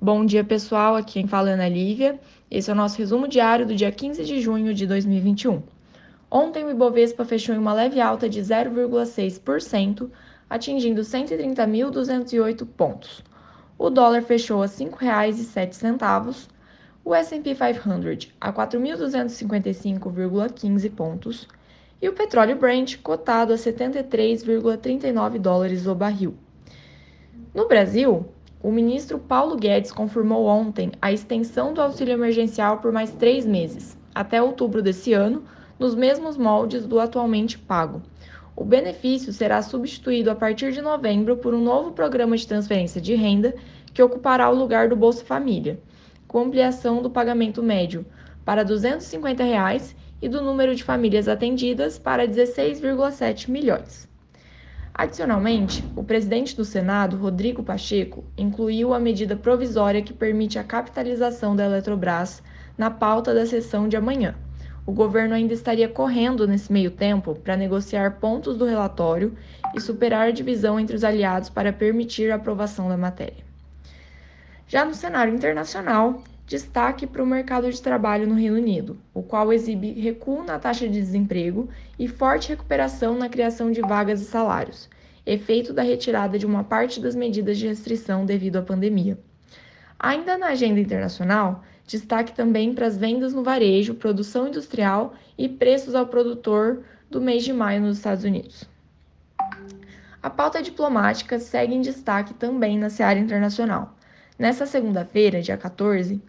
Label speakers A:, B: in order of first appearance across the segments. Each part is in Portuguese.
A: Bom dia, pessoal. Aqui quem fala é Ana Lívia. Esse é o nosso resumo diário do dia 15 de junho de 2021. Ontem, o Ibovespa fechou em uma leve alta de 0,6%, atingindo 130.208 pontos. O dólar fechou a R$ 5,07, o S&P 500 a 4.255,15 pontos e o petróleo Brent cotado a 73,39 dólares o barril. No Brasil, o ministro Paulo Guedes confirmou ontem a extensão do auxílio emergencial por mais três meses, até outubro desse ano, nos mesmos moldes do atualmente pago. O benefício será substituído a partir de novembro por um novo programa de transferência de renda que ocupará o lugar do Bolsa Família, com ampliação do pagamento médio para 250 reais e do número de famílias atendidas para 16,7 milhões. Adicionalmente, o presidente do Senado, Rodrigo Pacheco, incluiu a medida provisória que permite a capitalização da Eletrobras na pauta da sessão de amanhã. O governo ainda estaria correndo nesse meio tempo para negociar pontos do relatório e superar a divisão entre os aliados para permitir a aprovação da matéria. Já no cenário internacional, destaque para o mercado de trabalho no Reino Unido, o qual exibe recuo na taxa de desemprego e forte recuperação na criação de vagas e salários, efeito da retirada de uma parte das medidas de restrição devido à pandemia. Ainda na agenda internacional, destaque também para as vendas no varejo, produção industrial e preços ao produtor do mês de maio nos Estados Unidos. A pauta diplomática segue em destaque também na seara internacional. Nesta segunda-feira, dia 14,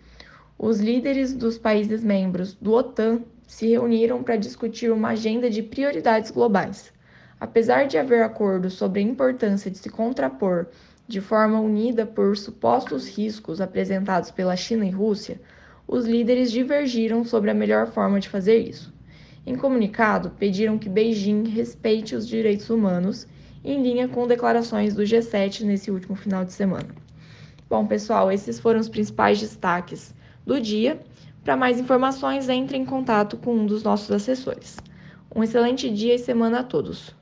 A: os líderes dos países membros do OTAN se reuniram para discutir uma agenda de prioridades globais. Apesar de haver acordo sobre a importância de se contrapor de forma unida por supostos riscos apresentados pela China e Rússia, os líderes divergiram sobre a melhor forma de fazer isso. Em comunicado, pediram que Beijing respeite os direitos humanos, em linha com declarações do G7 nesse último final de semana. Bom, pessoal, esses foram os principais destaques do dia. Para mais informações, entre em contato com um dos nossos assessores. Um excelente dia e semana a todos.